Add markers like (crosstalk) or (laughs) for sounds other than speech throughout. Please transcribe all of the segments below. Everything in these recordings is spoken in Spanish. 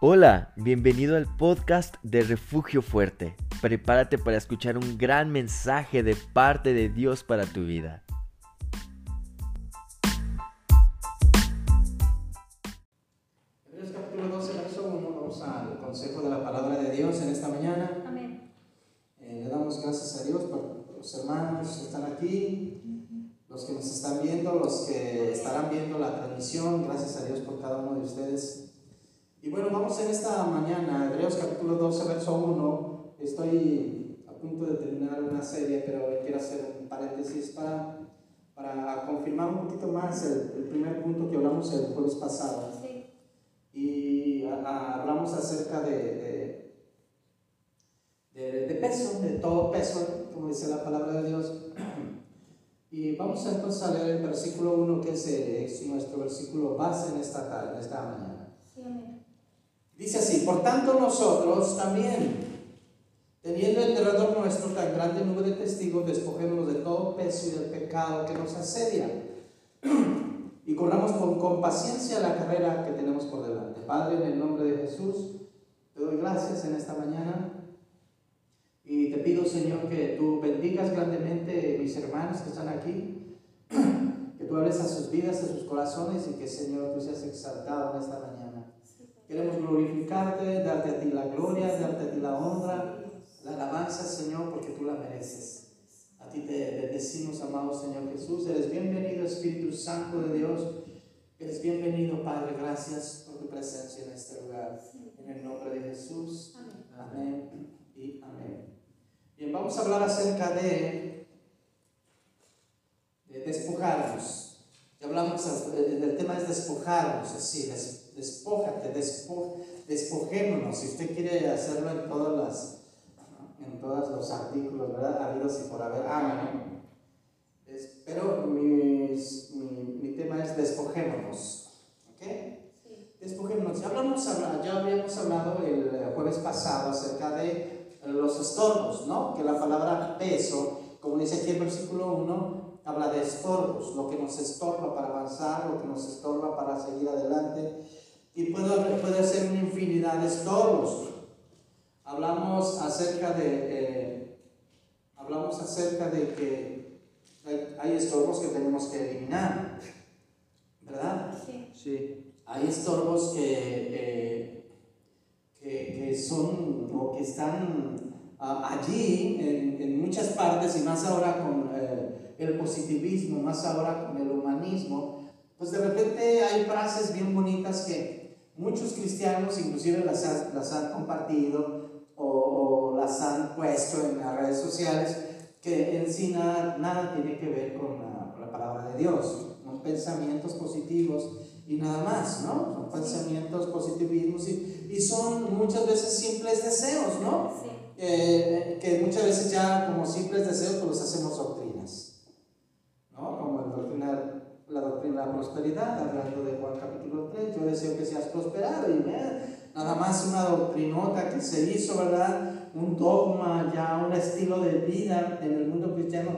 Hola, bienvenido al podcast de Refugio Fuerte. Prepárate para escuchar un gran mensaje de parte de Dios para tu vida. También, teniendo en derredor nuestro tan grande número de testigos, despojémonos de todo peso y del pecado que nos asedia, y corramos con, con paciencia la carrera que tenemos por delante. Padre, en el nombre de Jesús, te doy gracias en esta mañana, y te pido, Señor, que tú bendigas grandemente mis hermanos que están aquí, que tú hables a sus vidas, a sus corazones, y que, Señor, tú seas exaltado en esta mañana. Queremos glorificarte, darte a ti la gloria, darte a ti la honra, la alabanza, Señor, porque tú la mereces. A ti te bendecimos, amado Señor Jesús. Eres bienvenido, Espíritu Santo de Dios. Eres bienvenido, Padre. Gracias por tu presencia en este lugar. En el nombre de Jesús. Amén. Y amén. Bien, vamos a hablar acerca de, de despojarnos. Ya hablamos, eh, el tema es despojarnos, así, des, despójate, despo, despojémonos. Si usted quiere hacerlo en todas las, en todos los artículos, ¿verdad? Habidos y por haber. Amén. Es- pero mis- mi, mi tema es despojémonos. ¿Ok? Sí. Despojémonos. Ya, hablamos, habla- ya habíamos hablado el eh, jueves pasado acerca de los estorbos, ¿no? Que la palabra peso, como dice aquí el versículo 1, habla de estorbos, lo que nos estorba para avanzar, lo que nos estorba para seguir adelante. Y puede, puede ser una infinidad de estorbos. Hablamos acerca de, eh, hablamos acerca de que hay, hay estorbos que tenemos que eliminar, ¿verdad? Sí. Sí. Hay estorbos que, eh, que, que son o que están ah, allí en, en muchas partes y más ahora con eh, el positivismo, más ahora con el humanismo, pues de repente hay frases bien bonitas que muchos cristianos inclusive las, han- las han compartido o, o las han puesto en las redes sociales que en sí nada, nada tiene que ver con la, con la palabra de Dios, son pensamientos positivos y nada más, ¿no? Son pensamientos positivismos y, y son muchas veces simples deseos, ¿no? Sí. Eh, que muchas veces ya como simples deseos pues los hacemos doctrinas, ¿no? Como la doctrina, prosperidad, hablando de Juan capítulo 3, yo deseo que seas prosperado y nada más una doctrinota que se hizo, ¿verdad? Un dogma, ya un estilo de vida en el mundo cristiano,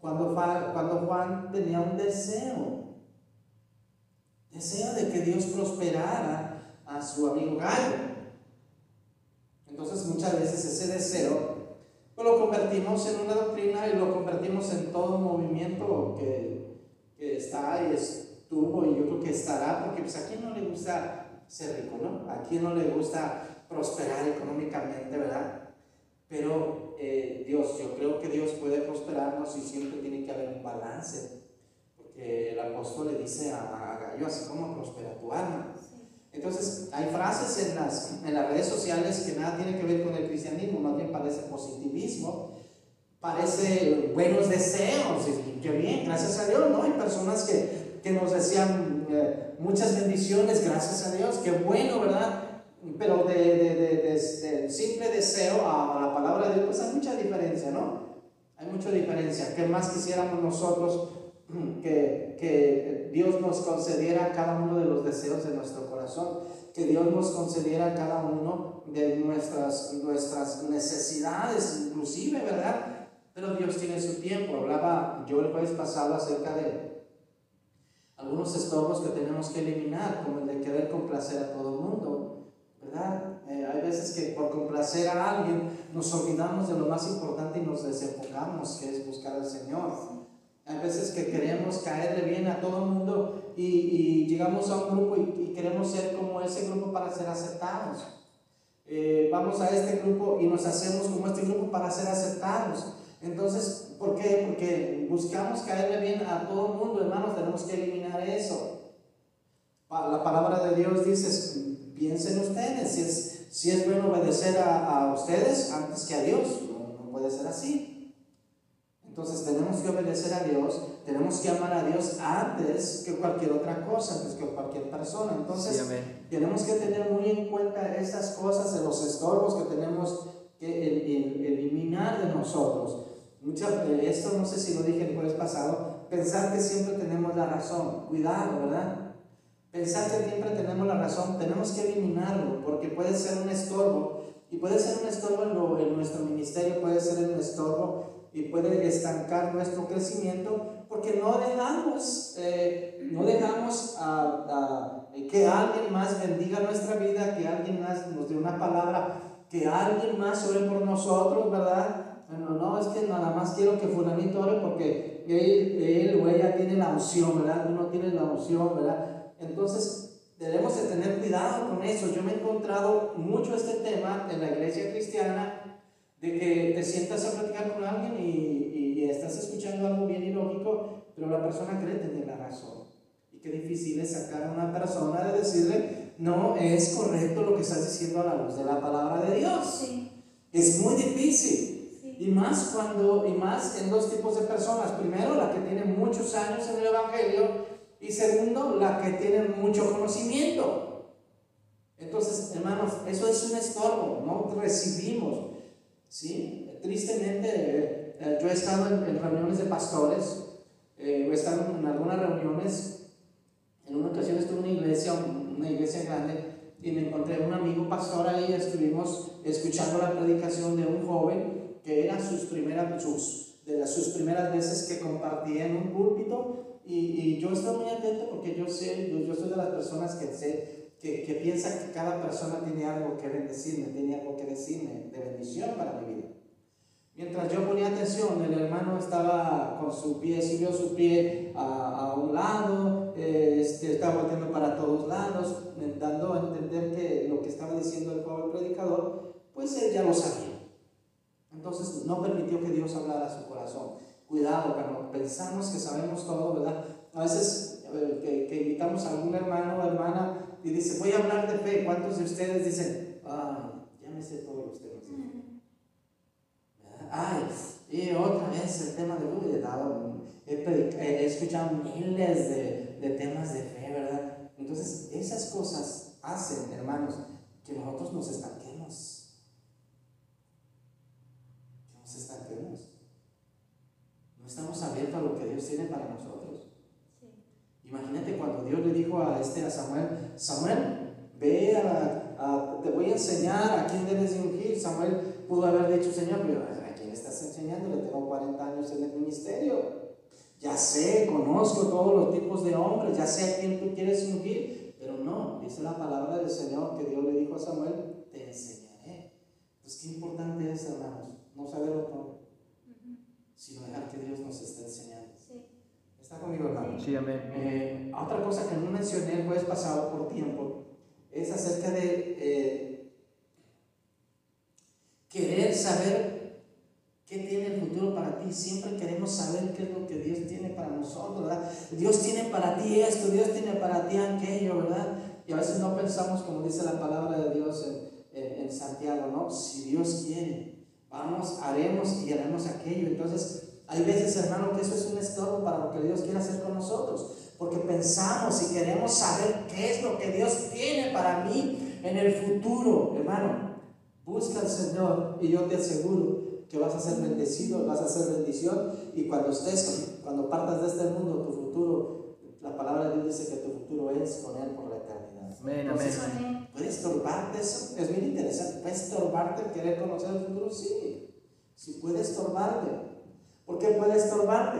cuando Juan tenía un deseo, deseo de que Dios prosperara a su amigo Gallo. Entonces muchas veces ese deseo pues lo convertimos en una doctrina y lo convertimos en todo un movimiento que, que está y estuvo y yo creo que estará, porque pues a quién no le gusta ser rico, ¿no? A quién no le gusta prosperar económicamente, ¿verdad? Pero eh, Dios, yo creo que Dios puede prosperarnos y siempre tiene que haber un balance, porque el apóstol le dice a, a Gallo, así como prospera tu alma. Entonces, hay frases en las, en las redes sociales que nada tienen que ver con el cristianismo, más bien parece positivismo, parece buenos deseos, y qué bien, gracias a Dios, ¿no? Hay personas que, que nos decían eh, muchas bendiciones, gracias a Dios, qué bueno, ¿verdad? Pero de, de, de, de- simple deseo a la palabra de Dios, pues hay mucha diferencia, ¿no? Hay mucha diferencia. ¿Qué más quisiéramos nosotros (clears throat) que, que Dios nos concediera cada uno de los deseos de nuestro corazón? Que Dios nos concediera cada uno de nuestras, nuestras necesidades, inclusive, ¿verdad? Pero Dios tiene su tiempo. Hablaba yo el jueves pasado acerca de algunos estorbos que tenemos que eliminar, como el de querer complacer a todo el mundo. ¿verdad? Eh, hay veces que por complacer a alguien nos olvidamos de lo más importante y nos desenfocamos, que es buscar al Señor. Hay veces que queremos caerle bien a todo el mundo y, y llegamos a un grupo y, y, queremos ser como ese grupo para ser aceptados. Eh, vamos a este grupo y nos hacemos como este grupo para ser aceptados. Entonces, ¿por qué? Porque buscamos caerle bien a todo el mundo, hermanos, tenemos que eliminar eso. La palabra de Dios dice, piensen ustedes, si es, si es bueno obedecer a, a ustedes antes que a Dios, no, no puede ser así. Entonces tenemos que obedecer a Dios, tenemos que amar a Dios antes que cualquier otra cosa, antes que cualquier persona. Entonces Sí, tenemos que tener muy en cuenta estas cosas de los estorbos que tenemos que el- el- eliminar de nosotros. Mucha, eh, esto no sé si lo dije el jueves pasado, pensar que siempre tenemos la razón. Cuidado, ¿verdad? Pensar que siempre tenemos la razón, tenemos que eliminarlo porque puede ser un estorbo y puede ser un estorbo en, lo- en nuestro ministerio, puede ser un estorbo y puede estancar nuestro crecimiento porque no dejamos, eh, no dejamos a- a- que alguien más bendiga nuestra vida, que alguien más nos dé una palabra, que alguien más ore por nosotros, ¿verdad? Bueno, no, es que nada más quiero que fulanito ore porque él, él o ella tiene la unción, ¿verdad? Uno tiene la unción, ¿verdad? Entonces, debemos de tener cuidado con eso. Yo me he encontrado mucho este tema en la iglesia cristiana, de que te sientas a platicar con alguien y, y- y estás escuchando algo bien ilógico, pero la persona cree tener la razón. Y qué difícil es sacar a una persona de decirle, no es correcto lo que estás diciendo a la luz de la palabra de Dios. Sí, Es muy difícil. Y más cuando, y más en dos tipos de personas. Primero, la que tiene muchos años en el Evangelio. Y segundo, la que tiene mucho conocimiento. Entonces, hermanos, eso es un estorbo, no recibimos. ¿sí? Tristemente, eh, yo he estado en, en reuniones de pastores, eh, he estado en algunas reuniones. En una ocasión estuve en una iglesia, una iglesia grande, y me encontré un amigo pastor ahí, estuvimos escuchando la predicación de un joven que era sus primeras, sus, de sus primeras veces que compartía en un púlpito y, y yo estoy muy atento porque yo sé, yo, yo soy de las personas que que, que piensa que cada persona tiene algo que bendecirme, tiene algo que decirme de bendición para mi vida. Mientras yo ponía atención, el hermano estaba con su pie, subió su pie a, a un lado, eh, este, estaba volteando para todos lados, dando a entender que lo que estaba diciendo el joven predicador, pues él ya lo sabía. Entonces no permitió que Dios hablara a su corazón. Cuidado, cuando pensamos que sabemos todo, ¿verdad? A veces eh, que, que invitamos a algún hermano o hermana y dice, voy a hablar de fe. ¿Cuántos de ustedes dicen, ah, ya me sé todos los temas? de fe"? ¿verdad? Ay, y otra vez el tema de uy, he, dado, he escuchado miles de, de temas de fe, ¿verdad? Entonces, esas cosas hacen, hermanos, que nosotros nos estanquemos. Que nos estanquemos. No estamos abiertos a lo que Dios tiene para nosotros. Sí. Imagínate cuando Dios le dijo a este a Samuel, Samuel, ve a, la- a- te voy a enseñar a quién debes de ungir. Samuel pudo haber dicho, Señor, pero ¿a quién estás enseñando? Le tengo 40 años en el ministerio. Ya sé, conozco todos los tipos de hombres, ya sé a quién tú quieres ungir. Pero no, dice la palabra del Señor que Dios le dijo a Samuel, te enseñaré. Entonces, qué importante es, hermanos, no saberlo todo, sino dejar que Dios nos esté enseñando. ¿Está conmigo, hermano? Sí, amén. Eh, otra cosa que no mencioné el jueves pasado por tiempo es acerca de eh, querer saber qué tiene el futuro para ti. Siempre queremos saber qué es lo que Dios tiene para nosotros, ¿verdad? Dios tiene para ti esto, Dios tiene para ti aquello, ¿verdad? Y a veces no pensamos como dice la palabra de Dios en, en- en Santiago, ¿no? Si Dios quiere, vamos, haremos y haremos aquello. Entonces, hay veces, hermano, que eso es un estorbo para lo que Dios quiere hacer con nosotros. Porque pensamos y queremos saber qué es lo que Dios tiene para mí en el futuro. Hermano, busca al Señor y yo te aseguro que vas a ser bendecido, vas a ser bendición. Y cuando estés, cuando partas de este mundo, tu futuro, la palabra de Dios dice que tu futuro es con Él por la eternidad. Amén, Entonces, amén. Amén. ¿Puede estorbarte eso? Es bien interesante. ¿Puede estorbarte el querer conocer el futuro? Sí. Sí puede estorbarte. ¿Por qué puede estorbarte?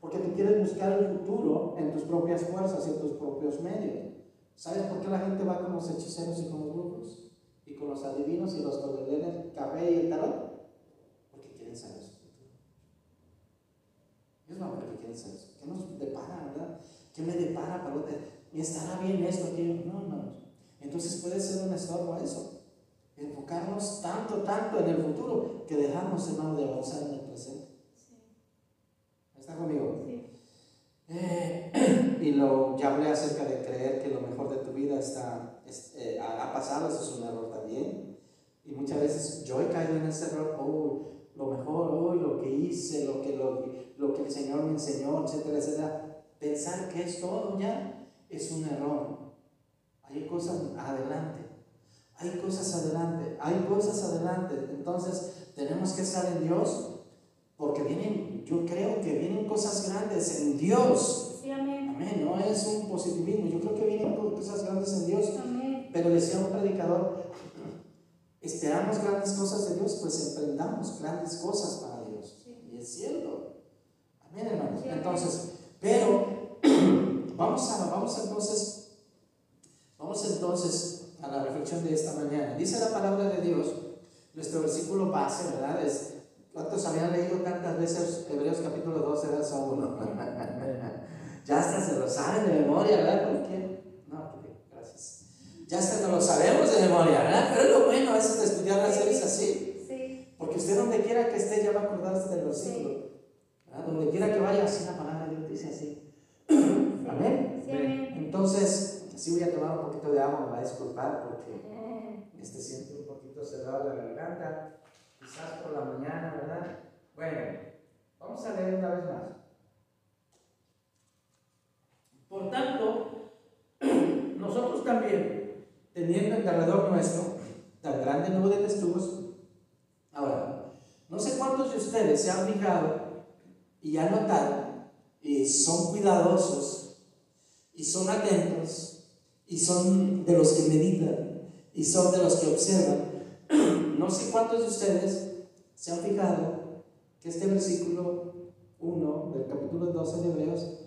Porque tú quieres buscar el futuro en tus propias fuerzas y en tus propios medios. ¿Sabes por qué la gente va con los hechiceros y con los brujos? y con los adivinos y los que el café y el tarot? Porque quieren saber su futuro. Ellos no porque quieren saber ¿Qué nos depara, verdad? ¿Qué me depara para ¿Y estará bien esto? aquí? No, no. Entonces puede ser un estorbo eso. Enfocarnos tanto, tanto en el futuro que dejamos, hermano, de avanzar en el. ¿Está conmigo? Sí. Eh, (clears throat) y lo, ya hablé acerca de creer que lo mejor de tu vida está, eh, ha, pasado, eso es un error también. Y muchas veces yo he caído en ese error, oh, lo mejor, oh, lo que hice, lo que, lo, lo que el Señor me enseñó, etcétera, etcétera. Pensar que es todo ya es un error. Hay cosas adelante, hay cosas adelante, hay cosas adelante. Entonces tenemos que estar en Dios porque vienen, yo creo que vienen cosas grandes en Dios. amén. amén. No es un positivismo, yo creo que vienen cosas grandes en Dios. Amén. Pero decía un predicador, esperamos grandes cosas de Dios, pues emprendamos grandes cosas para Dios. Y es cierto. Amén, hermanos. entonces, pero (clears throat) vamos a, vamos entonces, vamos entonces a la reflexión de esta mañana. Dice la palabra de Dios, nuestro versículo base, ¿verdad? Es ¿Cuántos habían leído tantas veces Hebreos capítulo 12, verso 1? ya hasta se lo saben de memoria, ¿verdad? ¿Por qué? No, gracias. Ya hasta no lo sabemos de memoria, ¿verdad? Pero es lo bueno a veces de estudiar las series así. Sí. Porque usted donde quiera que esté ya va a acordarse del versículo. Donde quiera que vaya, así la palabra de Dios dice así. ¿Amén? Sí, amén. Entonces, así voy a tomar un poquito de agua, me va a disculpar porque este siento un poquito cerrado la garganta quizás por la mañana, ¿verdad? Bueno, vamos a leer una vez más. Por tanto, (clears throat) nosotros también, teniendo en alrededor nuestro tan grande nube de testigos, ahora, no sé cuántos de ustedes se han fijado y han notado y son cuidadosos y son atentos y son de los que meditan y son de los que observan no sé cuántos de ustedes se han fijado que este versículo 1 del capítulo 12 de Hebreos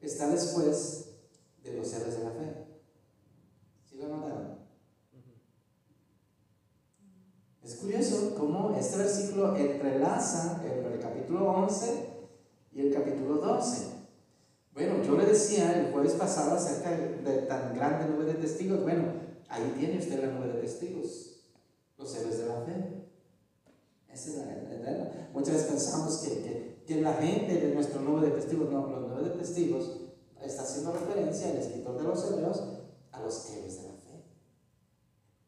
está después de los héroes de la fe. ¿Sí lo notaron? Es curioso cómo este versículo entrelaza el, capítulo 11 y el capítulo 12. Bueno, yo le decía el jueves pasado acerca de tan grande nube de testigos. Bueno, ahí tiene usted la nube de testigos los héroes de la fe. Esa es la, Muchas veces pensamos que, que, la gente de nuestro nueve de testigos, no, los nueve de testigos, está haciendo referencia al escritor de los hebreos a los héroes de la fe.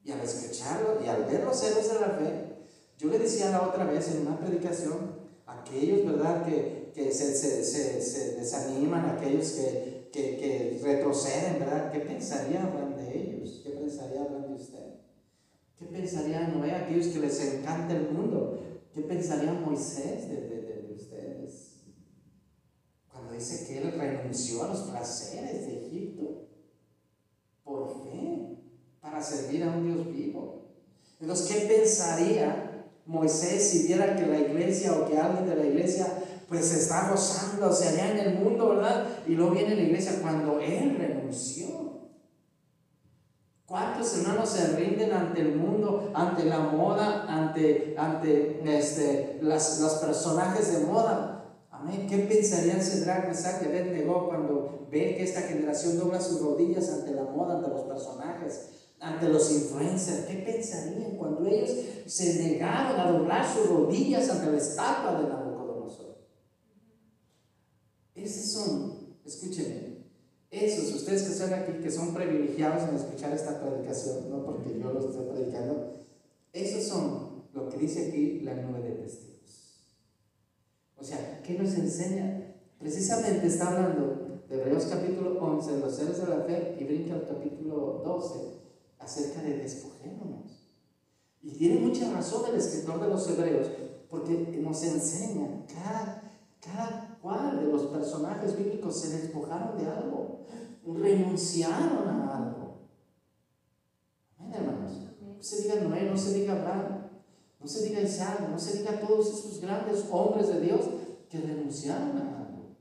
Y al escucharlo y al ver los héroes de la fe, yo le decía la otra vez en una predicación, aquellos, ¿verdad?, que, que se, se, se, se, desaniman, aquellos que, que, que retroceden, ¿verdad?, ¿qué pensarían de ellos? ¿Qué pensarían de usted? ¿Qué pensaría Noé, aquellos que les encanta el mundo? ¿Qué pensaría Moisés de, ustedes? Cuando dice que él renunció a los placeres de Egipto por fe, para servir a un Dios vivo. Entonces, ¿qué pensaría Moisés si viera que la iglesia o que alguien de la iglesia pues está gozándose allá en el mundo, ¿verdad? Y luego viene la iglesia cuando él renunció. ¿Cuántos hermanos se rinden ante el mundo, ante la moda, ante, ante este, las, los personajes de moda? Amén. ¿Qué pensarían Cedric, Mesach y Abednego cuando ve que esta generación dobla sus rodillas ante la moda, ante los personajes, ante los influencers? ¿Qué pensarían cuando ellos se negaron a doblar sus rodillas ante la estatua de Nabucodonosor? Esos son, escúchenme, esos, ustedes que están aquí, que son privilegiados en escuchar esta predicación, no porque yo los estoy predicando, esos son lo que dice aquí la nube de testigos. O sea, ¿qué nos enseña? Precisamente está hablando de Hebreos capítulo 11, de los seres de la fe, y brinca al capítulo 12, acerca de despojémonos. Y tiene mucha razón el escritor de los Hebreos, porque nos enseña cada, cada cuál de los personajes bíblicos se despojaron de algo, renunciaron a algo. Amén, hermanos. No se diga Noé, no se diga Abraham, no se diga Isaac, no se diga todos esos grandes hombres de Dios que renunciaron a algo.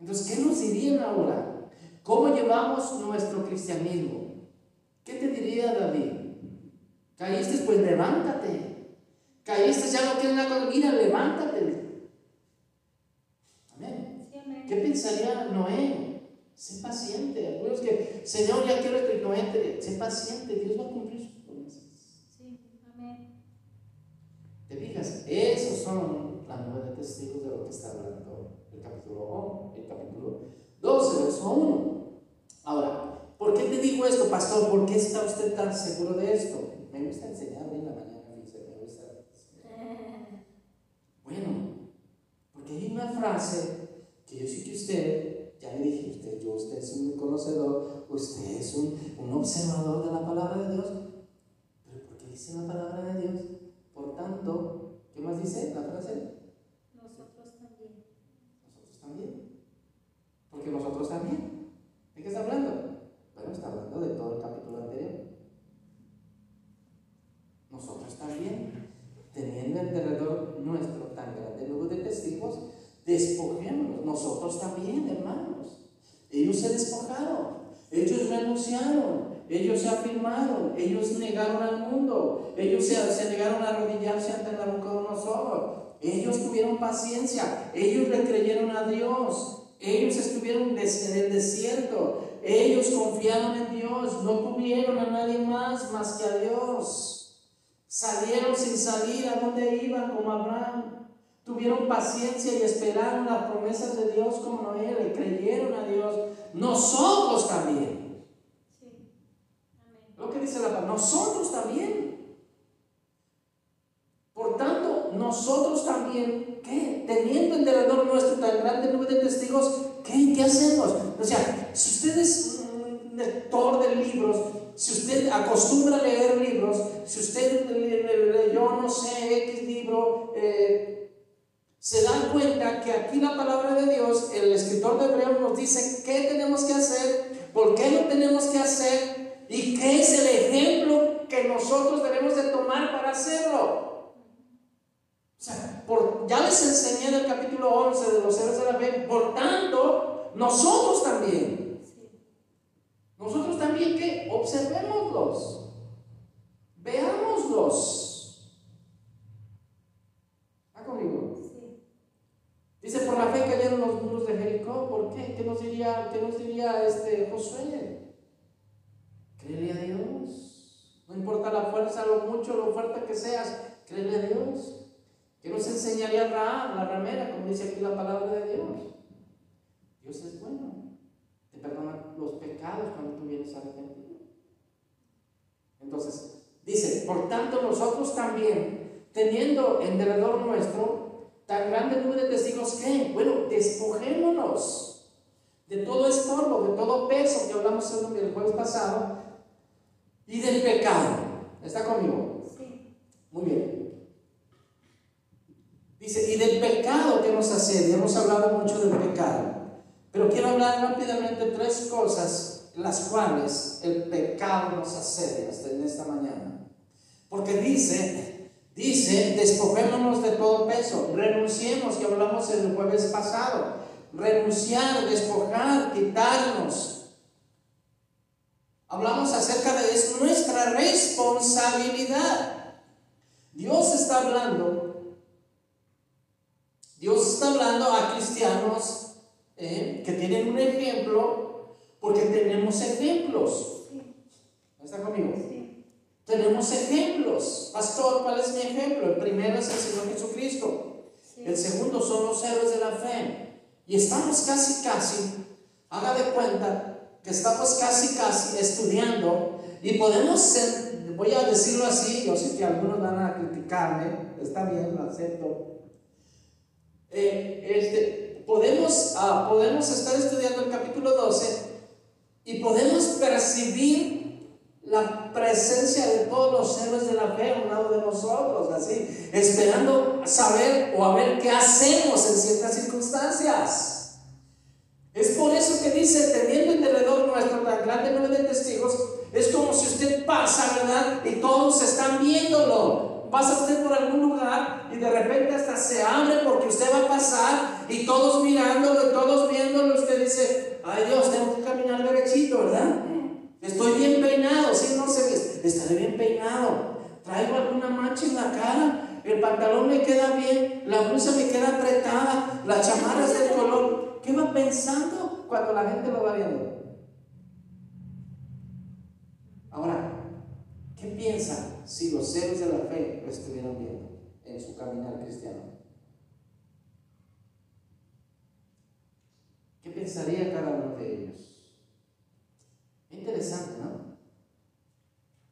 Entonces, ¿qué nos dirían ahora? ¿Cómo llevamos nuestro cristianismo? ¿Qué te diría David? Caíste, pues levántate. Caíste, ya no tienes nada con levántate. ¿Qué pensaría Noé? Sé paciente. Algunos que, Señor, ya quiero esto. Noé, sé paciente. Dios va a cumplir sus promesas. Sí, amén. Te fijas, esos son la nube de testigos de lo que está hablando el capítulo, el capítulo 12, verso 1. Ahora, ¿por qué te digo esto, pastor? ¿Por qué está usted tan seguro de esto? Me gusta enseñar en la mañana, me gusta. (laughs) Bueno, porque hay una frase que yo sé que usted, ya le dije, usted, yo, usted es un conocedor, usted es un, un observador de la palabra de Dios, pero ¿por qué dice la palabra de Dios? Por tanto, ¿qué más dice la frase? Nosotros también. Nosotros también. Porque nosotros también. ¿De qué está hablando? Bueno, está hablando de todo el capítulo anterior. Nosotros también, teniendo alrededor nuestro tan grande número de testigos, despojémonos. Nosotros también, hermanos. Ellos se despojaron. Ellos renunciaron. Ellos se afirmaron. Ellos negaron al mundo. Ellos se, se negaron a arrodillarse ante nosotros. Ellos tuvieron paciencia. Ellos le creyeron a Dios. Ellos estuvieron en el desierto. Ellos confiaron en Dios. No tuvieron a nadie más más que a Dios. Salieron sin salir a donde iban como Abraham. Tuvieron paciencia y esperaron las promesas de Dios como Noé. Le creyeron a Dios. Nosotros también. Sí. Amén. Lo que dice la palabra. Nosotros también. Por tanto, nosotros también, ¿qué? Teniendo en derredor nuestro tan grande nube de testigos, ¿qué, ¿Qué hacemos? O sea, si usted es un lector de libros, si usted acostumbra a leer libros, si usted leyó, no sé, X libro, eh, se dan cuenta que aquí la palabra de Dios, el escritor de Hebreos nos dice qué tenemos que hacer, por qué lo tenemos que hacer y qué es el ejemplo que nosotros debemos de tomar para hacerlo. O sea, por, ya les enseñé en el capítulo 11 de los héroes de la fe, por tanto, nosotros también. Nosotros también, ¿qué? Observémoslos. Veámoslos. ¿Está conmigo? Sí. Dice, por la fe cayeron los Jericó. ¿Por qué? ¿Qué nos diría, qué nos diría este Josué? Créele a Dios. No importa la fuerza, lo mucho, lo fuerte que seas, créele a Dios. ¿Qué nos enseñaría Raab, la ramera, como dice aquí la palabra de Dios? Dios es bueno. Te perdona los pecados cuando tú vienes arrepentido. Entonces, dice, por tanto nosotros también, teniendo en derredor nuestro tan grande número de testigos que, bueno, despojémonos de todo estorbo, de todo peso que hablamos el jueves pasado, y del pecado. ¿Está conmigo? Sí. Muy bien. Dice, y del pecado que nos hace, hemos hablado mucho del pecado, pero quiero hablar rápidamente de tres cosas las cuales el pecado nos asedia hasta en esta mañana. Porque dice, dice, despojémonos de todo peso, renunciemos, que hablamos el jueves pasado, renunciar, despojar, quitarnos. Hablamos acerca de es nuestra responsabilidad. Dios está hablando, Dios está hablando a cristianos eh, que tienen un ejemplo, porque tenemos ejemplos. ¿Está conmigo? Tenemos ejemplos. Pastor, ¿cuál es mi ejemplo? El primero es el Señor Jesucristo. Sí. El segundo son los héroes de la fe. Y estamos casi, casi, haga de cuenta que estamos casi, casi estudiando y podemos ser, voy a decirlo así, yo sé que algunos van a criticarme, está bien, lo acepto. Eh, este, podemos, ah, podemos estar estudiando el capítulo 12 y podemos percibir la presencia de todos los héroes de la fe a un lado de nosotros, así, esperando saber o a ver qué hacemos en ciertas circunstancias. Es por eso que dice, teniendo en derredor nuestro tan grande número de testigos, es como si usted pasa, ¿verdad? Y todos están viéndolo. Pasa usted por algún lugar y de repente hasta se abre porque usted va a pasar y todos mirándolo y todos viéndolo. Usted dice, ay Dios, tengo que caminar derechito, ¿verdad? Estoy bien peinado, si no ve. estaré bien peinado, traigo alguna mancha en la cara, el pantalón me queda bien, la blusa me queda apretada, la chamarra es del color. ¿Qué va pensando cuando la gente lo va viendo? Ahora, ¿qué piensa si los seres de la fe lo estuvieran viendo en su caminar cristiano? ¿Qué pensaría cada uno de ellos? Interesante, ¿no?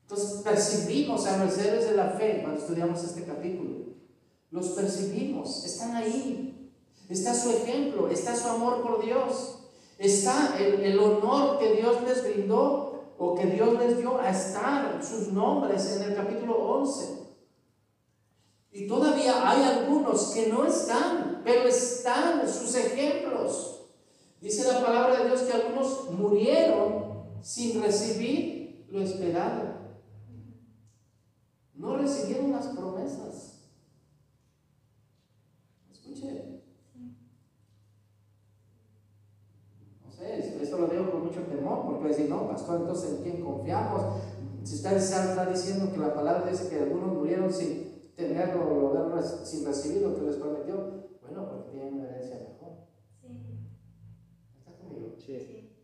Entonces percibimos a los seres de la fe cuando estudiamos este capítulo. Los percibimos, están ahí. Está su ejemplo, está su amor por Dios, está el, el honor que Dios les brindó o que Dios les dio a estar sus nombres en el capítulo 11. Y todavía hay algunos que no están, pero están sus ejemplos. Dice la palabra de Dios que algunos murieron sin recibir lo esperado. No recibieron las promesas. Escuche. No sé, esto, lo digo con mucho temor, porque decir, no, pastor, entonces en quién confiamos. Si usted está diciendo que la palabra dice que algunos murieron sin tenerlo, sin recibir lo que les prometió, bueno, porque tienen una herencia mejor. Sí, ¿Está conmigo? sí. O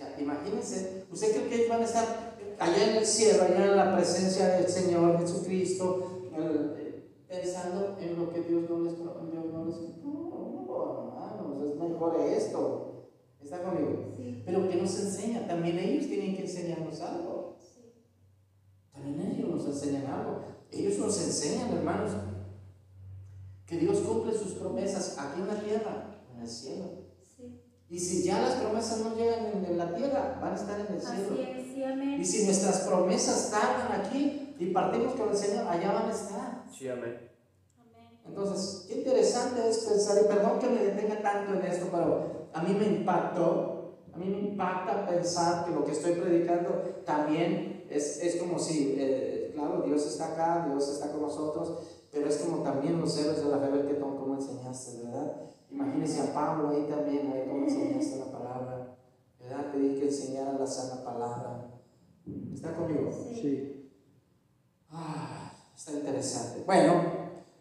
sea, imagínense, ¿usted cree que ellos van a estar allá en el cielo, allá en la presencia del Señor Jesucristo, eh, pensando en lo que Dios no les prometió? No, les, no, no, hermanos, es mejor esto. ¿Está conmigo? Sí, Pero que nos enseña, también ellos tienen que enseñarnos algo. sí, También ellos nos enseñan algo. Ellos nos enseñan, hermanos, que Dios cumple sus promesas aquí en la tierra, en el cielo. Y si ya las promesas no llegan en, en la tierra, van a estar en el cielo. Así es, sí, amén. Y si nuestras promesas tardan aquí y partimos con el Señor, allá van a estar. Sí, amén. Entonces, qué interesante es pensar, y perdón que me detenga tanto en esto, pero a mí me impactó, a mí me impacta pensar que lo que estoy predicando también es, es como si, eh, claro, Dios está acá, Dios está con nosotros, pero es como también los héroes de la fe, que cómo enseñaste, ¿verdad? Imagínense a Pablo ahí también, ahí cómo enseñaste la palabra, ¿verdad? Dije que enseñara la sana palabra. ¿Está conmigo? Sí. Ah, está interesante. Bueno,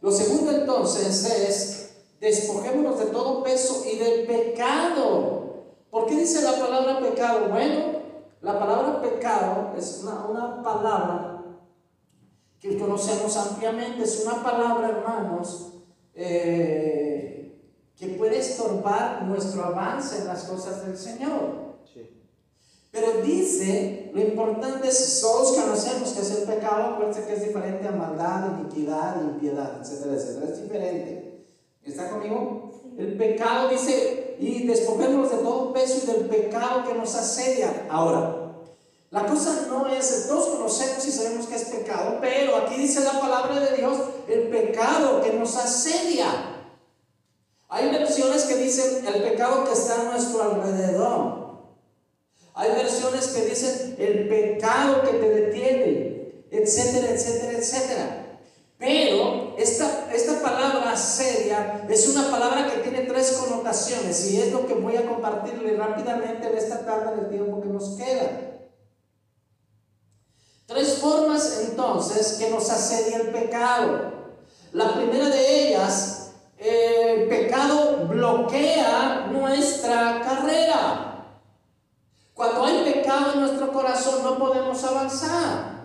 lo segundo entonces es, despojémonos de todo peso y del pecado. ¿Por qué dice la palabra pecado? Bueno, la palabra pecado es una, una palabra que conocemos ampliamente, es una palabra, hermanos, eh, que puede estorbar nuestro avance en las cosas del Señor. Sí. Pero dice, lo importante es, si todos conocemos que es el pecado, acuérdense que es diferente a maldad, iniquidad, impiedad, etcétera, etcétera. Es diferente. ¿Está conmigo? El pecado dice, y despojémonos de todo peso y del pecado que nos asedia. Ahora, la cosa no es, todos conocemos y sabemos que es pecado, pero aquí dice la palabra de Dios, el pecado que nos asedia. Hay versiones que dicen el pecado que está a nuestro alrededor. Hay versiones que dicen el pecado que te detiene, etcétera, etcétera, etcétera. Pero esta, esta palabra seria es una palabra que tiene tres connotaciones y es lo que voy a compartirle rápidamente en esta tarde en el tiempo que nos queda. Tres formas entonces que nos asedia el pecado. La primera de ellas, el pecado bloquea nuestra carrera. Cuando hay pecado en nuestro corazón no podemos avanzar.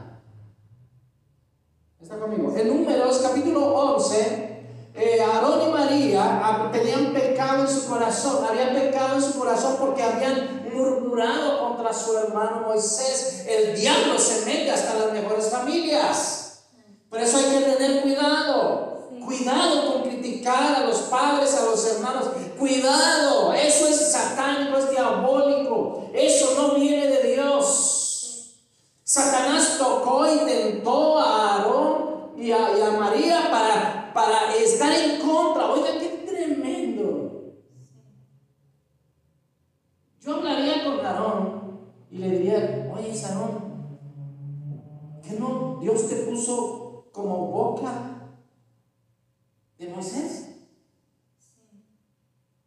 ¿Está conmigo? En Números capítulo 11, eh, Aarón y María ah, tenían pecado en su corazón, habían pecado en su corazón porque habían murmurado contra su hermano Moisés. El diablo se mete hasta las mejores familias. Por eso hay que tener cuidado. Cuidado con criticar a los padres, a los hermanos. Cuidado, eso es satánico, es diabólico. Eso no viene de Dios. Satanás tocó y tentó a Aarón y a, y a María para, para estar en contra. Oiga, qué tremendo. Yo hablaría con Aarón y le diría, oye, Aarón, ¿que no Dios te puso como boca de Moisés?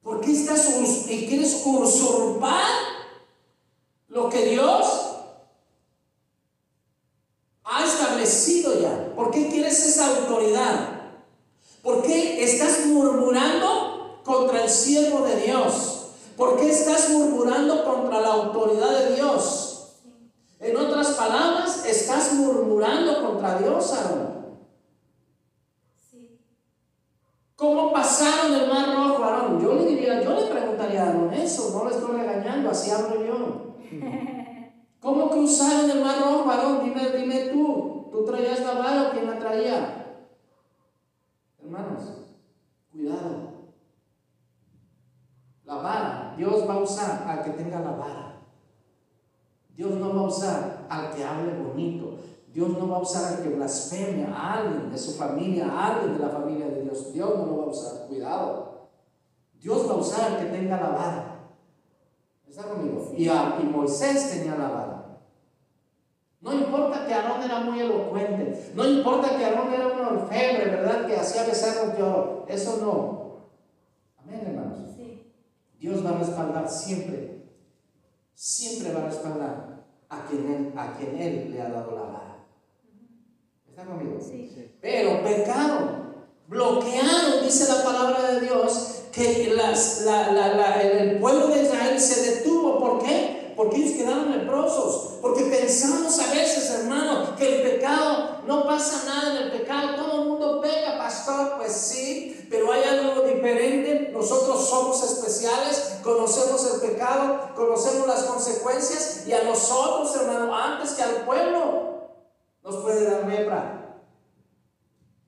¿Por qué estás us- y quieres usurpar lo que Dios contra el siervo de Dios? ¿Por qué estás murmurando contra la autoridad de Dios? En otras palabras, estás murmurando contra Dios, Aarón. Sí. ¿Cómo pasaron el mar rojo, Aarón? Yo le diría, yo le preguntaría a Aarón eso, no le estoy regañando, así hablo yo. ¿Cómo cruzaron el mar rojo, Aarón? Dime, dime tú. ¿Tú traías la vara o quién la traía? Hermanos, cuidado. La vara, Dios va a usar al que tenga la vara. Dios no va a usar al que hable bonito. Dios no va a usar al que blasfeme a alguien de su familia, a alguien de la familia de Dios. Dios no lo va a usar. Cuidado. Dios va a usar al que tenga la vara. ¿Está conmigo? Y, a- y Moisés tenía la vara. No importa que Aarón era muy elocuente, no importa que Aarón era un orfebre, ¿verdad? Que hacía becerros de oro. Eso no. Amén, hermanos. Sí. Dios va a respaldar siempre, siempre va a respaldar a quien Él, a quien él le ha dado la vara. Pero pecaron, bloquearon, dice la palabra de Dios, que las- la- la- la- el el pueblo de Israel se detuvo. ¿Por qué? Porque ellos quedaron leprosos. Porque pensamos a veces, hermano, que el pecado, no pasa nada en el pecado. Todo el mundo peca, pastor. Pues sí, pero hay algo diferente. Nosotros somos especiales, conocemos el pecado, conocemos las consecuencias. Y a nosotros, hermano, antes que al pueblo, nos puede dar lepra.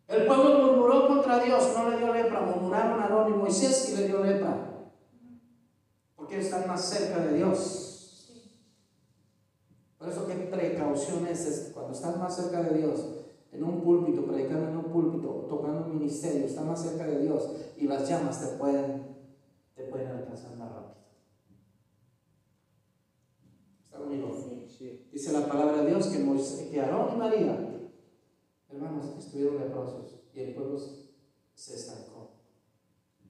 El pueblo murmuró contra Dios, no le dio lepra. Murmuraron a Aarón y Moisés y le dio lepra. Porque están más cerca de Dios. Por eso, qué precaución es cuando estás más cerca de Dios, en un púlpito, predicando en un púlpito, tocando un ministerio, estás más cerca de Dios y las llamas te pueden, te pueden alcanzar más rápido. ¿Está conmigo? Dice la palabra de Dios que, Moisés, que Aarón y María, hermanos, estuvieron leprosos y el pueblo se- estancó.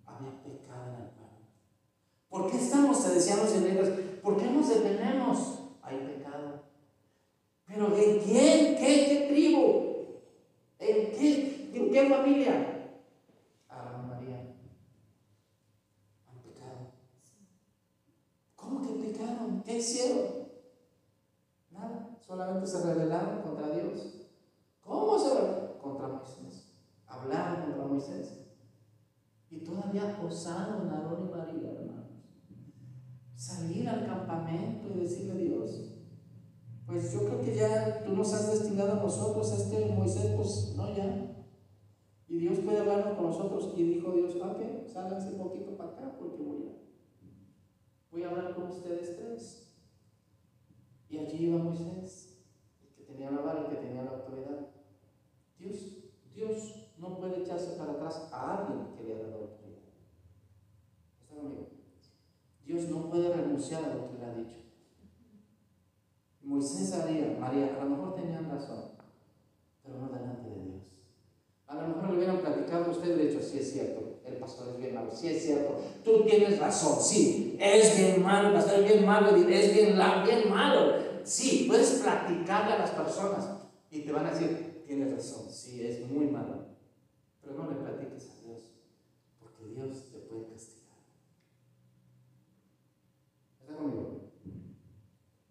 Había pecado en el pueblo. ¿Por qué estamos, te decían los israelitas, por qué nos detenemos? Hay pecado. ¿Pero en quién? ¿Qué, qué tribu? ¿En qué, en qué familia? Aarón y María. Han pecado. ¿Cómo que pecaron? ¿Qué hicieron? Se rebelaron contra Dios. ¿Cómo se rebelaron? Contra Moisés. Hablaron contra Moisés. Y todavía osaron Aarón y María, hermanos. Salir al campamento y decirle a Dios, pues yo creo que ya tú nos has destinado a nosotros, este Moisés, pues no ya. Y Dios puede hablarnos con nosotros. Y dijo Dios, ok, sálganse un poquito para acá porque voy a, voy a hablar con ustedes tres. Y allí iba Moisés, tenía la vara, el que tenía la autoridad. Dios, Dios no puede echarse para atrás a alguien que le ha dado autoridad. ¿Está conmigo? Dios no puede renunciar a lo que le ha dicho. Moisés sabía, María, a lo mejor tenían razón, pero no delante de Dios. A lo mejor le hubieran platicado a usted, de hecho, sí es cierto, el pastor es bien malo, sí es cierto, tú tienes razón, sí, es bien malo, el pastor es bien malo, es bien, bien malo. Sí, puedes platicarle a las personas y te van a decir, tienes razón, sí, es muy malo. Pero no le platiques a Dios, porque Dios te puede castigar. ¿Está?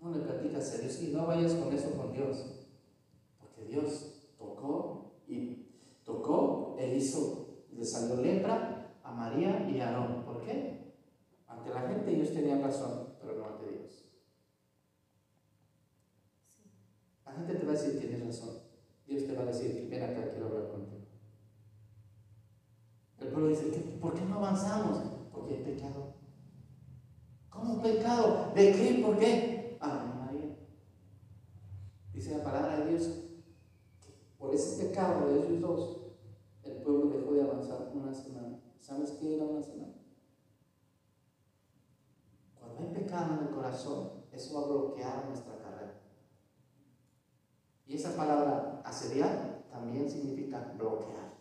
No le platicas a Dios y no vayas con eso con Dios, porque Dios tocó y tocó e hizo, le salió lepra a María y a Aarón. ¿Por qué? Ante la gente ellos tenían razón, pero no ante Dios. La gente te va a decir, tienes razón. Dios te va a decir, ven acá, quiero hablar contigo. El pueblo dice, "¿Qué- ¿por qué no avanzamos? Porque hay pecado. ¿Cómo pecado? ¿De qué? ¿Por qué? Ah, María. Dice la palabra de Dios que por ese pecado de ellos dos, el pueblo dejó de avanzar una semana. ¿Sabes qué era una semana? Cuando hay pecado en el corazón, eso va a bloquear nuestra. Y esa palabra asediar también significa bloquear.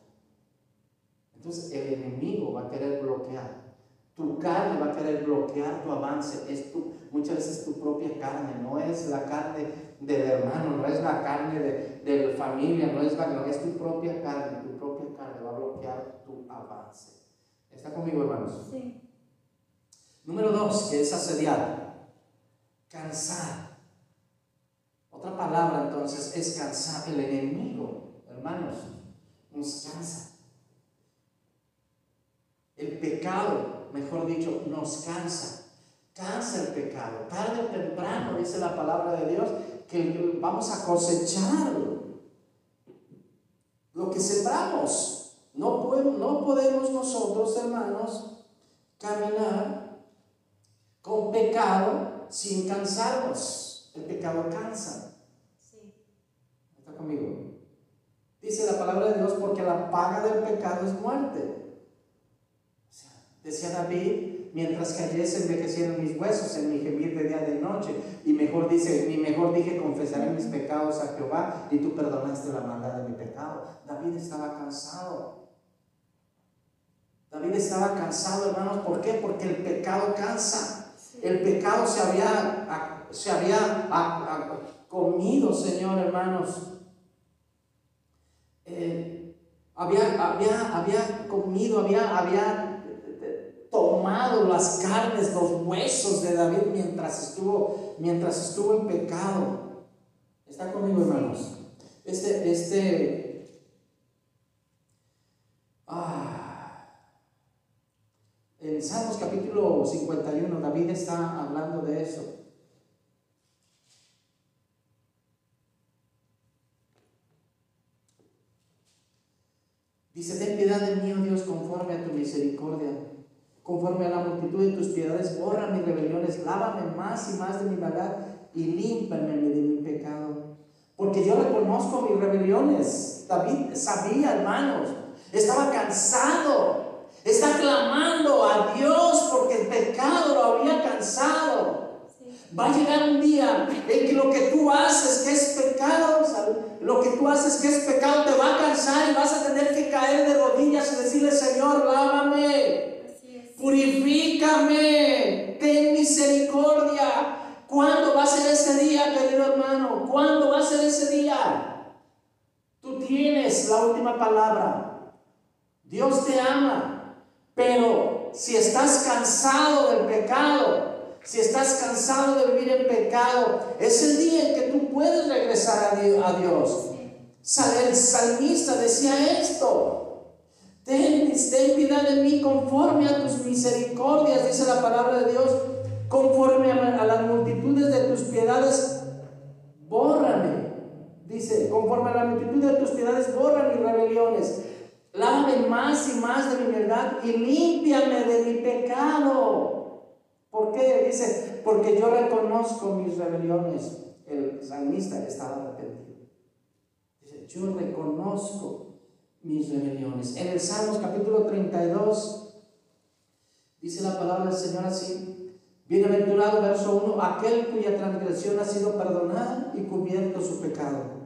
Entonces el enemigo va a querer bloquear. Tu carne va a querer bloquear tu avance. Es tu, muchas veces tu propia carne, no es la carne del hermano, no es la carne de, de la familia, no es, la, no, es tu propia carne. Tu propia carne va a bloquear tu avance. ¿Está conmigo, hermanos? Sí. Número dos, que es asediar. Cansar. Otra palabra entonces es cansar. El enemigo, hermanos, nos cansa. El pecado, mejor dicho, nos cansa. Cansa el pecado. Tarde o temprano, dice la palabra de Dios, que vamos a cosechar lo que sembramos. No podemos, no podemos nosotros, hermanos, caminar con pecado sin cansarnos. El pecado cansa. Sí. ¿Está conmigo? Dice la palabra de Dios, porque la paga del pecado es muerte. O sea, decía David, mientras cayese envejecieron mis huesos en mi gemir de día de noche. Y mejor dice, ni mejor dije, confesaré mis pecados a Jehová y tú perdonaste la maldad de mi pecado. David estaba cansado. David estaba cansado, hermanos. ¿Por qué? Porque el pecado cansa. El pecado se había, se había a- a- comido, Señor, hermanos. Eh, había, había, había comido, había, había eh, tomado las carnes, los huesos de David mientras estuvo, mientras estuvo en pecado. ¿Está conmigo, hermanos? Este, este, ah, en Salmos capítulo 51, David está hablando de eso. Dice, ten piedad de mí, oh Dios, conforme a tu misericordia. Conforme a la multitud de tus piedades, borra mis rebeliones, lávame más y más de mi maldad y límpame de mi pecado. Porque yo reconozco mis rebeliones. David sabía, hermanos, estaba cansado, está clamando a Dios porque el pecado lo había cansado. Va a llegar un día en que lo que tú haces que es pecado, ¿sabes? lo que tú haces que es pecado te va a cansar y vas a tener que caer de rodillas y decirle, Señor, lávame, purifícame, ten misericordia. ¿Cuándo va a ser ese día, querido hermano? ¿Cuándo va a ser ese día? Tú tienes la última palabra. Dios te ama, pero si estás cansado del pecado, si estás cansado de vivir en pecado, es el día en que tú puedes regresar a Di- a Dios. El salmista decía esto. Ten, ten piedad de mí conforme a tus misericordias, dice la palabra de Dios, conforme a, a las multitudes de tus piedades, bórrame. Dice, conforme a la multitud de tus piedades, borra mis rebeliones. Lávame más y más de mi verdad y límpiame de mi pecado. Dice, porque yo reconozco mis rebeliones. El salmista estaba arrepentido. Dice, yo reconozco mis rebeliones. En el Salmos capítulo 32 dice la palabra del Señor así. Bienaventurado, verso 1, aquel cuya transgresión ha sido perdonada y cubierto su pecado.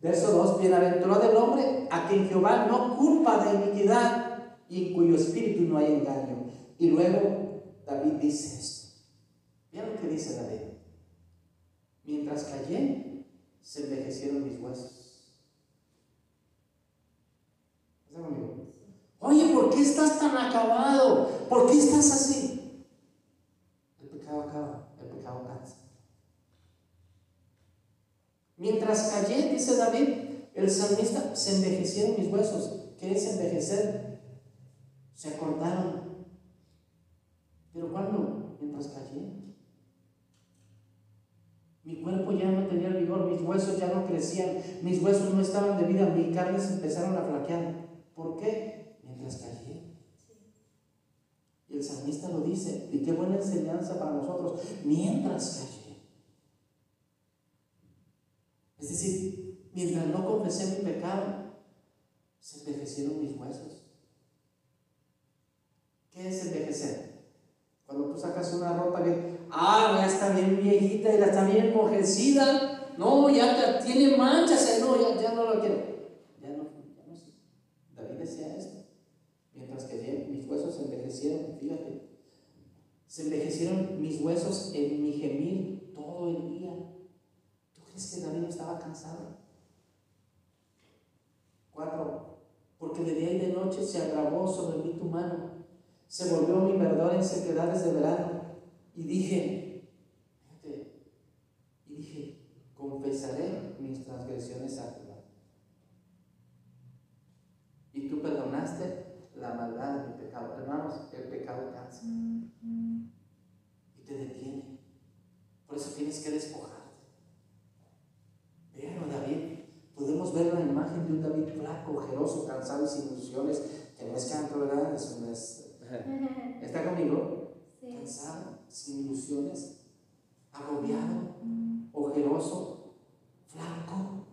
Verso 2, bienaventurado el hombre a quien Jehová no culpa de iniquidad y cuyo espíritu no hay engaño. Y luego David dice esto. Vean lo que dice David. Mientras callé, se envejecieron mis huesos. Oye, ¿por qué estás tan acabado? ¿Por qué estás así? El pecado acaba, el pecado cansa. Mientras callé, dice David, el salmista, se envejecieron mis huesos. ¿Qué es envejecer? Se acordaron. ¿Pero cuándo? Mientras callé. Mi cuerpo ya no tenía vigor, mis huesos ya no crecían, mis huesos no estaban de vida, mis carnes empezaron a flaquear. ¿Por qué? Mientras callé. Y el salmista lo dice, y qué buena enseñanza para nosotros, mientras callé. Es decir, mientras no confesé mi pecado, se envejecieron mis huesos. ¿Qué es envejecer? Cuando tú sacas una ropa que, ah, ya está bien viejita y la está bien enmojecida, no, ya tiene manchas, eh, no, ya, ya no lo quiero. Ya no, ya no. David decía esto. Mientras que mis huesos se envejecieron, fíjate. Se envejecieron mis huesos en mi gemir todo el día. ¿Tú crees que David estaba cansado? Cuatro. Porque de día y de noche se agravó sobre mí tu mano. se volvió mi verdor en sequedades de verano. Y dije, y dije, confesaré mis transgresiones a Jehová. Y tú perdonaste la maldad de mi pecado. Hermanos, el pecado cansa. Y te detiene. Por eso tienes que despojarte. Vean David. Podemos ver la imagen de un David flaco, ojeroso, cansado y sin ilusiones, que no es canto, ¿verdad? Es un, (laughs) ¿Está conmigo? Sin ilusiones, agobiado, ojeroso, flaco.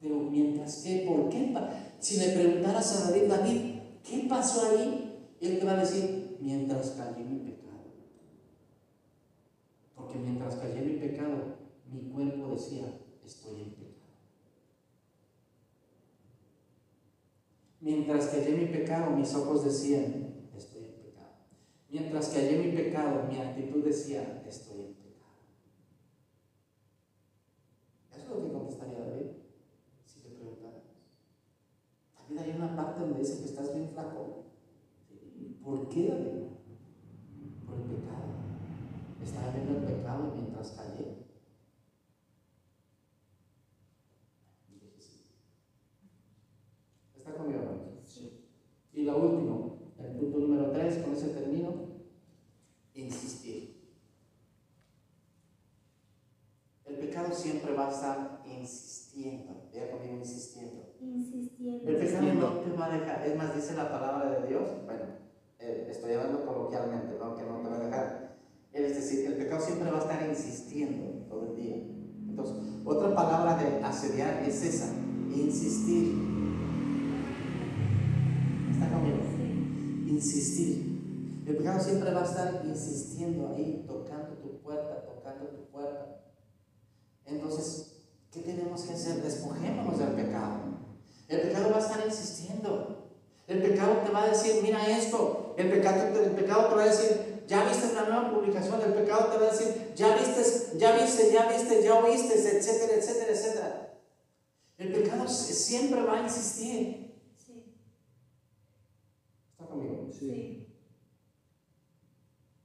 Pero mientras que, ¿por qué? Si le preguntaras a David, David, ¿qué pasó ahí? Él te va a decir, mientras callé mi pecado. Porque mientras callé mi pecado, mi cuerpo decía, estoy en pecado. Mientras que hallé mi pecado, mis ojos decían. Mientras que hallé mi pecado, mi actitud decía, estoy en pecado. Eso es lo que contestaría David, si te preguntáramos. David hay una parte donde dice que estás bien flaco. ¿Por qué, David? Por el pecado. Estaba viendo el pecado mientras callé. ¿Está conmigo, Sí. Y lo último, el punto número tres, con ese término, insistir. El pecado siempre va a estar insistiendo. Vea conmigo insistiendo. Insistiendo. El pecado no te va a dejar. Es más, dice la palabra de Dios. Bueno, eh, estoy hablando coloquialmente, ¿no? que no te va a dejar. Es decir, el pecado siempre va a estar insistiendo todo el día. Entonces, otra palabra de asediar es esa, insistir. insistir. El pecado siempre va a estar insistiendo ahí, tocando tu puerta, tocando tu puerta. Entonces, ¿qué tenemos que hacer? Despojémonos del pecado. El pecado va a estar insistiendo. El pecado te va a decir, mira esto. El pecado, el pecado te va a decir, ya viste la nueva publicación. El pecado te va a decir, ya viste, ya viste, ya viste, ya oíste, etcétera, etcétera, etcétera. El pecado siempre va a insistir. Sí.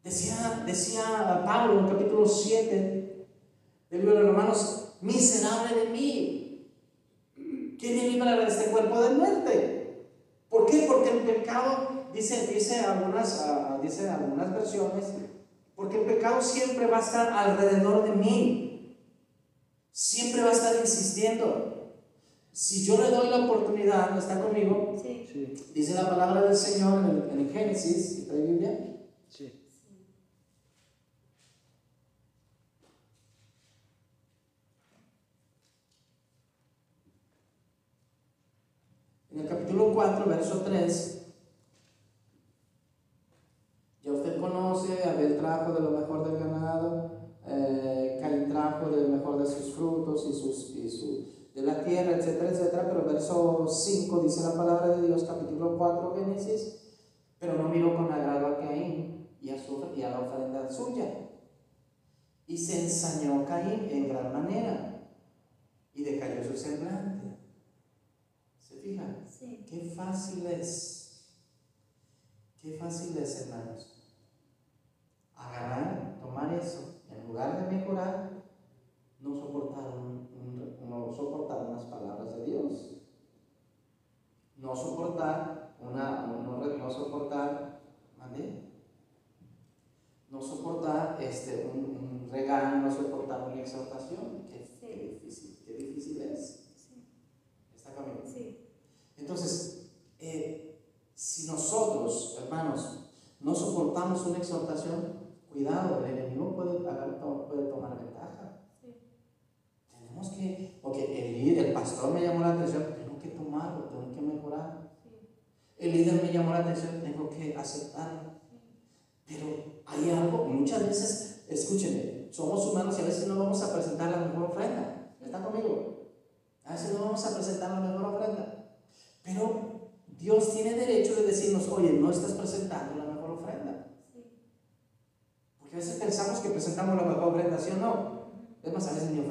Decía, decía Pablo en el capítulo 7 del libro de Romanos, miserable de mí, ¿quién me libra de este cuerpo de muerte? ¿Por qué? Porque el pecado, dice, dice, algunas, uh, dice algunas versiones, porque el pecado siempre va a estar alrededor de mí, siempre va a estar insistiendo. Si yo le doy la oportunidad, ¿está conmigo? Sí. Dice la palabra del Señor en, el, Génesis, ¿trae Biblia? Sí. En el capítulo 4, verso 3, ya usted conoce, Abel trajo de lo mejor del ganado, eh, Caín trajo de lo mejor de sus frutos y sus, y sus de la tierra, etcétera, etcétera. Pero verso 5 dice la palabra de Dios, capítulo 4, Génesis. Pero no miró con agrado a Caín y a, su, y a la ofrenda suya. Y se ensañó Caín en gran manera y decayó su semblante. ¿Se fijan? Qué fácil es. Qué fácil es, hermanos. Agarrar, tomar eso, en lugar de mejorar, no soportaron no soportar unas palabras de Dios. No soportar una, no, no soportar, No soportar este, un, un, regaño, no soportar una exhortación. Qué, difícil, qué difícil es. ¿Está conmigo? Sí. Entonces, eh, si nosotros, hermanos, no soportamos una exhortación, cuidado, el enemigo puede, puede tomar ventaja que, ok, el líder, el pastor me llamó la atención, tengo que tomarlo, tengo que mejorar. El líder me llamó la atención, tengo que aceptarlo. Pero hay algo, muchas veces, escúchenme, somos humanos y a veces no vamos a presentar la mejor ofrenda. ¿Está conmigo? A veces no vamos a presentar la mejor ofrenda. Pero Dios tiene derecho de decirnos, oye, no estás presentando la mejor ofrenda. Porque a veces pensamos que presentamos la mejor ofrenda, ¿sí o no? Es más, a veces ni,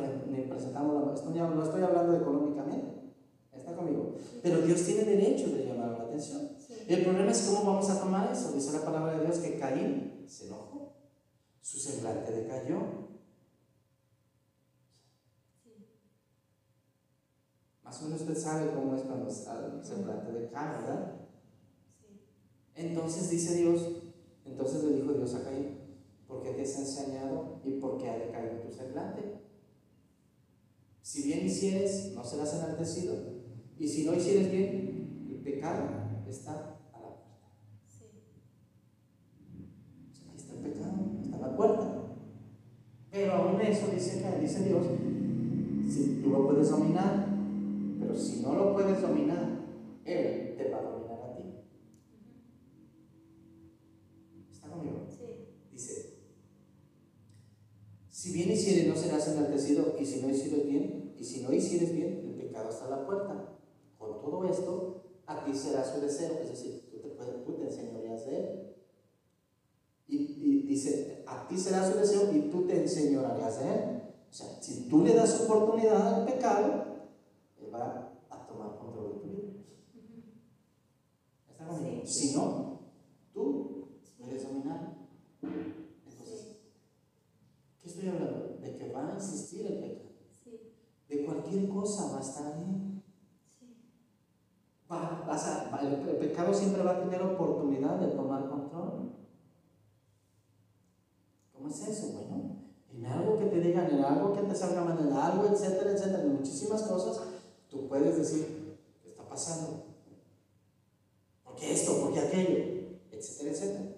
presentamos la no estoy hablando económicamente. Está conmigo. Pero Dios tiene derecho de llamar la atención. El problema es cómo vamos a tomar eso. Dice la palabra de Dios que Caín se enojó, su semblante decayó. Más o menos usted sabe cómo es cuando el semblante decae, ¿verdad? Entonces dice Dios, entonces le dijo Dios a Caín, ¿por qué te has enseñado y por qué ha decaído tu semblante? Si bien hicieres, no serás enaltecido. Y si no hicieres bien, el pecado está a la puerta. Aquí está el pecado, está a la puerta. Pero aún eso dice, dice Dios, si tú lo puedes dominar, pero si no lo puedes dominar, Él te va a dominar a ti. ¿Está conmigo? Dice, si bien hicieres, no serás enaltecido, y si no hicieres bien, y si no hicieres bien, el pecado está a la puerta. Con todo esto, a ti será su deseo, es decir, tú te, puedes, tú te enseñarías de él. Y, y, dice, a ti será su deseo y tú te enseñorarías de él. O sea, si tú le das oportunidad al pecado, va a tomar control de tu vida. ¿Está conmigo? Si no, tú puedes dominar. Entonces, ¿qué estoy hablando? De que va a existir el pecado. De cualquier cosa va a estar ahí. Va, vas a, el, el pecado siempre va a tener oportunidad de tomar control. ¿Cómo es eso? Bueno, en algo que te digan, en algo que te salga mal, en algo, etcétera, etcétera, en muchísimas cosas, tú puedes decir, ¿qué está pasando? ¿Por qué esto? ¿Por qué aquello? Etcétera, etcétera.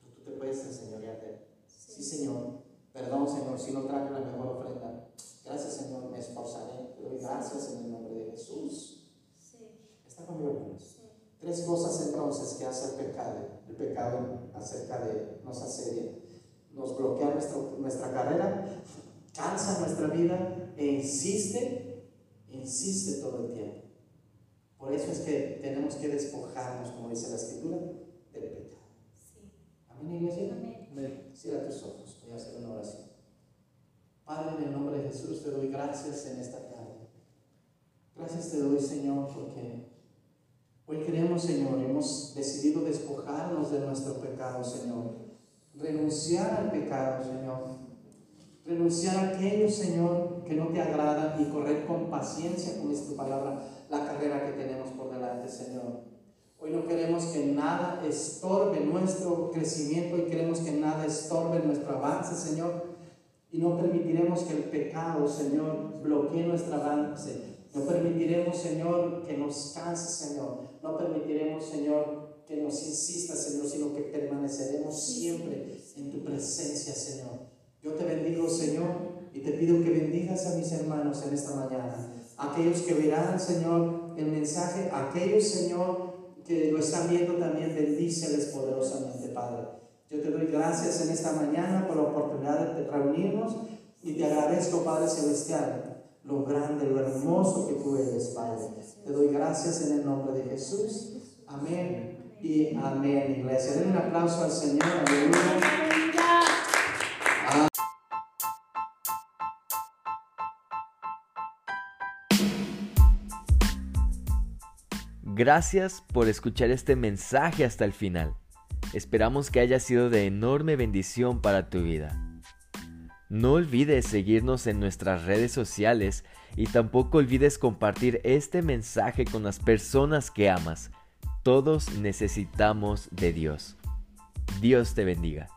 Pero tú te puedes enseñorear de. Sí, Señor. Perdón, Señor, si no traje la mejor ofrenda. Gracias, Señor, me esforzaré. Te doy gracias en el nombre de Jesús. ¿Está conmigo, hermanos? Tres cosas entonces que hace el pecado. El pecado acerca de nos asedia. Nos bloquea nuestro, nuestra carrera, cansa nuestra vida e insiste, insiste todo el tiempo. Por eso es que tenemos que despojarnos, como dice la escritura, del pecado. Amén, iglesia. Amén. Cierra tus ojos, voy a hacer una oración. Padre, en el nombre de Jesús te doy gracias en esta tarde. Gracias te doy, Señor, porque hoy queremos, Señor, hemos decidido despojarnos de nuestro pecado, Señor. Renunciar al pecado, Señor. Renunciar a aquello, Señor, que no te agrada y correr con paciencia, como dice tu palabra, la carrera que tenemos por delante, Señor. Hoy no queremos que nada estorbe nuestro crecimiento y queremos que nada estorbe nuestro avance, Señor. Y no permitiremos que el pecado, Señor, bloquee nuestro avance. No permitiremos, Señor, que nos canse, Señor. No permitiremos, Señor, que nos insista, Señor, sino que permaneceremos siempre en tu presencia, Señor. Yo te bendigo, Señor, y te pido que bendigas a mis hermanos en esta mañana. Aquellos que verán, Señor, el mensaje, aquellos, Señor, que lo están viendo también, bendíceles poderosamente, Padre. Yo te doy gracias en esta mañana por la oportunidad de reunirnos y te agradezco, Padre Celestial, lo grande, lo hermoso que tú eres, Padre. Te doy gracias en el nombre de Jesús. Amén y amén, iglesia. Den un aplauso al Señor. Aleluya. Gracias por escuchar este mensaje hasta el final. Esperamos que haya sido de enorme bendición para tu vida. No olvides seguirnos en nuestras redes sociales y tampoco olvides compartir este mensaje con las personas que amas. Todos necesitamos de Dios. Dios te bendiga.